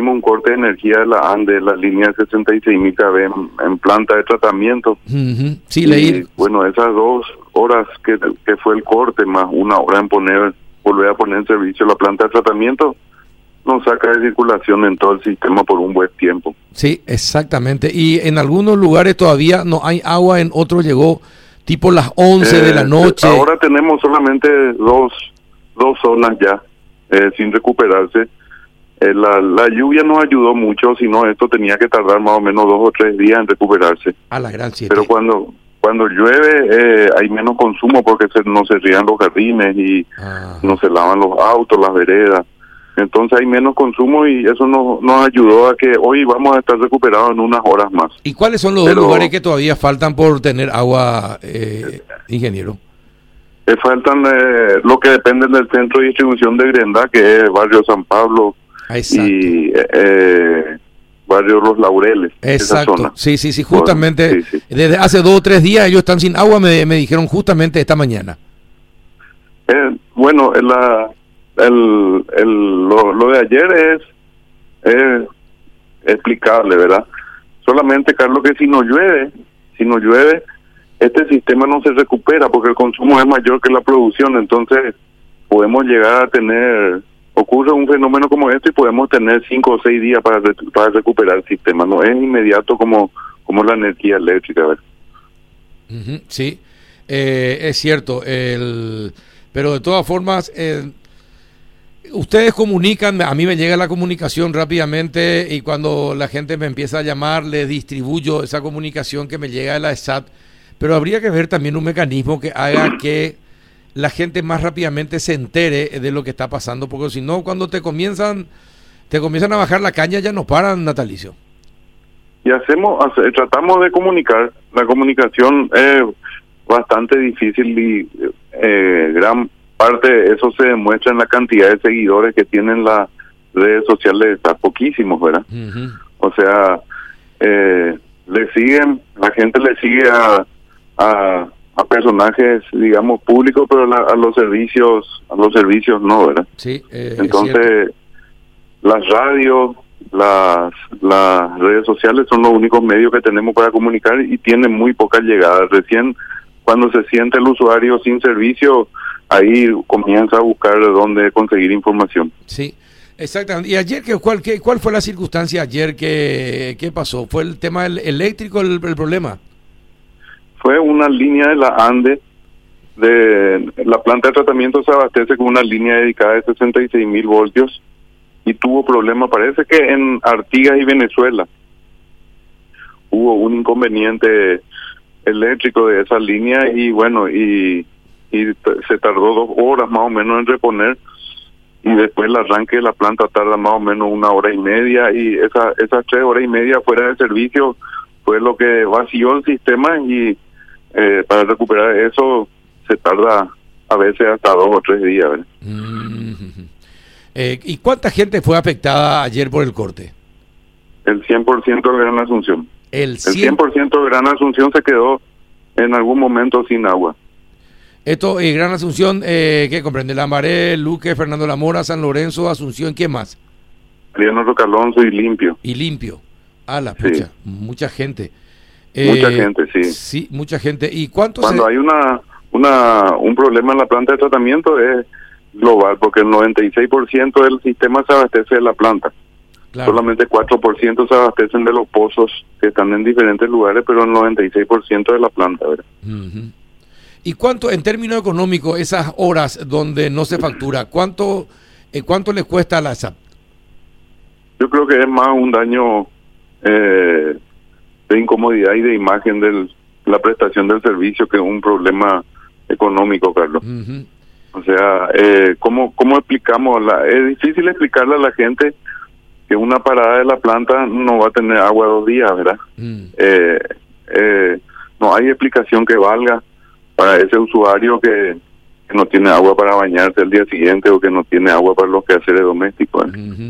tuvimos un corte de energía de la ANDE, la línea 66.000 kV en, en planta de tratamiento. Sí, leí. bueno, esas dos horas que, que fue el corte, más una hora en poner, volver a poner en servicio la planta de tratamiento, nos saca de circulación en todo el sistema por un buen tiempo. Sí, exactamente. Y en algunos lugares todavía no hay agua, en otros llegó tipo las 11 de la Eh, noche. Ahora tenemos solamente dos, dos zonas ya eh, sin recuperarse. Eh, la, la lluvia nos ayudó mucho, si no esto tenía que tardar más o menos dos o tres días en recuperarse. a la gran 7. Pero cuando cuando llueve eh, hay menos consumo porque se, no se rían los jardines y Ah. no se lavan los autos, las veredas. Entonces hay menos consumo y eso nos, nos ayudó a que hoy vamos a estar recuperados en unas horas más. ¿Y cuáles son los Pero- dos lugares que todavía faltan por tener agua, eh, ingeniero? Le faltan eh, lo que dependen del centro de distribución de Grenda, que es Barrio San Pablo Exacto. y eh, Barrio Los Laureles. esa Exacto. zona. Sí, sí, sí, justamente. Bueno, sí, sí. Desde hace dos o tres días ellos están sin agua, me, me dijeron justamente esta mañana. Eh, bueno, la, el, el, lo, lo de ayer es, es explicable, ¿verdad? Solamente, Carlos, que si no llueve, si no llueve, este sistema no se recupera porque el consumo es mayor que la producción, entonces podemos llegar a tener, ocurre un fenómeno como este y podemos tener cinco o seis días para, para recuperar el sistema, no es inmediato como, como la energía eléctrica, ¿verdad? Ujú, sí, Eh, es cierto. El, pero de todas formas, eh, ustedes comunican, a mí me llega la comunicación rápidamente y cuando la gente me empieza a llamar, le distribuyo esa comunicación que me llega de la ESAT. Pero habría que ver también un mecanismo que haga que la gente más rápidamente se entere de lo que está pasando, porque si no, cuando te comienzan, te comienzan a bajar la caña, ya no paran, Natalicio. y hacemos hace- tratamos de comunicar la comunicación es bastante difícil y eh, gran parte de eso se demuestra en la cantidad de seguidores que tienen las redes sociales está poquísimos verdad o sea eh, le siguen la gente le sigue a a, a personajes digamos públicos pero la- a los servicios a los servicios no verdad Sí, eh, entonces, las radios, las, las redes sociales son los únicos medios que tenemos para comunicar y tienen muy poca llegada. Recién cuando se siente el usuario sin servicio, ahí comienza a buscar dónde conseguir información. Sí, exactamente. ¿Y ayer qué, cuál, qué, cuál fue la circunstancia ayer que, qué pasó? ¿Fue el tema el- eléctrico el, el problema? Fue una línea de la ANDE, de la planta de tratamiento se abastece con una línea dedicada de 66 mil voltios y tuvo problema, parece que en Artigas y Venezuela hubo un inconveniente eléctrico de esa línea y bueno, y, y se tardó dos horas más o menos en reponer y después el arranque de la planta tarda más o menos una hora y media y esa, esas tres horas y media fuera de servicio fue lo que vació el sistema y eh, para recuperar eso se tarda a veces hasta dos o tres días. ¿verdad? Mm. Eh, ¿Y cuánta gente fue afectada ayer por el corte? El 100% de Gran Asunción. El El 100. 100% de Gran Asunción se quedó en algún momento sin agua. Esto, eh, Gran Asunción, eh, ¿qué comprende? Lambaré, Luque, Fernando Lamora, San Lorenzo, Asunción, ¿qué más? Mariano Rocalonso y limpio. Y limpio. A la Sí. pucha, mucha gente. Mucha gente, sí. Sí, mucha gente. ¿Y cuántos? Cuando hay una, una un problema en la planta de tratamiento es global, porque el 96% del sistema se abastece de la planta. Claro. Solamente 4% se abastecen de los pozos que están en diferentes lugares, pero el 96% de la planta. ¿verdad? ¿Y cuánto, en términos económicos, esas horas donde no se factura, cuánto, eh, cuánto les cuesta a la SAP? Yo creo que es más un daño eh, de incomodidad y de imagen de la prestación del servicio que un problema económico, Carlos. O sea, eh, ¿cómo, ¿cómo explicamos? La, es difícil explicarle a la gente que una parada de la planta no va a tener agua dos días, ¿verdad? Mm. Eh, eh, no hay explicación que valga para ese usuario que, que no tiene agua para bañarse el día siguiente o que no tiene agua para los quehaceres domésticos. ¿eh? Ujú.